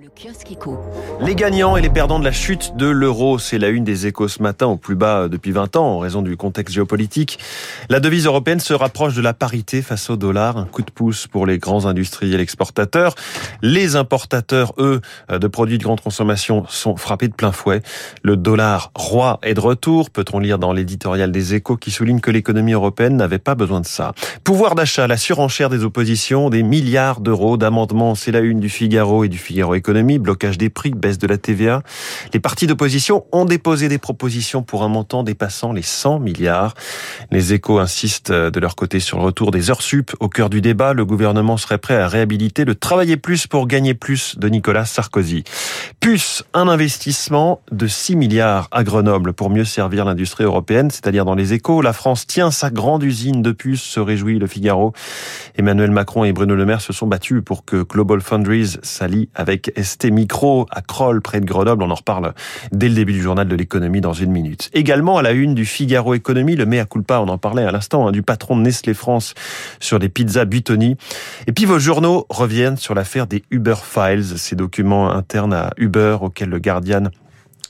Le kiosque éco. Les gagnants et les perdants de la chute de l'euro, c'est la une des échos ce matin au plus bas depuis 20 ans en raison du contexte géopolitique. La devise européenne se rapproche de la parité face au dollar, un coup de pouce pour les grands industriels exportateurs. Les importateurs, eux, de produits de grande consommation sont frappés de plein fouet. Le dollar roi est de retour, peut-on lire dans l'éditorial des échos qui souligne que l'économie européenne n'avait pas besoin de ça. Pouvoir d'achat, la surenchère des oppositions, des milliards d'euros d'amendements, c'est la une du Figaro et du Figaro Économique blocage des prix, baisse de la TVA. Les partis d'opposition ont déposé des propositions pour un montant dépassant les 100 milliards. Les échos insistent de leur côté sur le retour des heures sup. Au cœur du débat, le gouvernement serait prêt à réhabiliter le travailler plus pour gagner plus de Nicolas Sarkozy. Plus un investissement de 6 milliards à Grenoble pour mieux servir l'industrie européenne, c'est-à-dire dans les échos. La France tient sa grande usine de puces, se réjouit le Figaro. Emmanuel Macron et Bruno Le Maire se sont battus pour que Global Foundries s'allie avec ST Micro à Kroll, près de Grenoble. On en reparle dès le début du journal de l'économie dans une minute. Également à la une du Figaro Économie, le mea culpa, on en parlait à l'instant, hein, du patron de Nestlé France sur les pizzas Buitoni. Et puis vos journaux reviennent sur l'affaire des Uber Files, ces documents internes à Uber auxquels le Guardian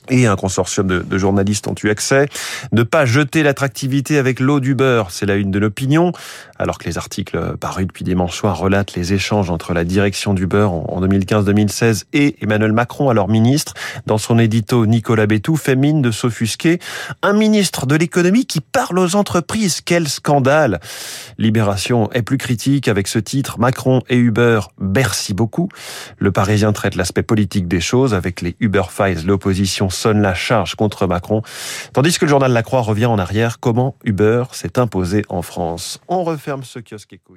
et un consortium de, journalistes ont eu accès. Ne pas jeter l'attractivité avec l'eau du beurre, c'est la une de l'opinion, alors que les articles parus depuis dimanche soir relatent les échanges entre la direction du beurre en 2015-2016 et Emmanuel Macron, alors ministre. Dans son édito, Nicolas Bétou fait mine de s'offusquer. Un ministre de l'économie qui parle aux entreprises, quel scandale Libération est plus critique avec ce titre, Macron et Uber, merci beaucoup. Le Parisien traite l'aspect politique des choses avec les Uber Files, l'opposition sonne la charge contre Macron, tandis que le journal La Croix revient en arrière. Comment Uber s'est imposé en France? On referme ce kiosque éco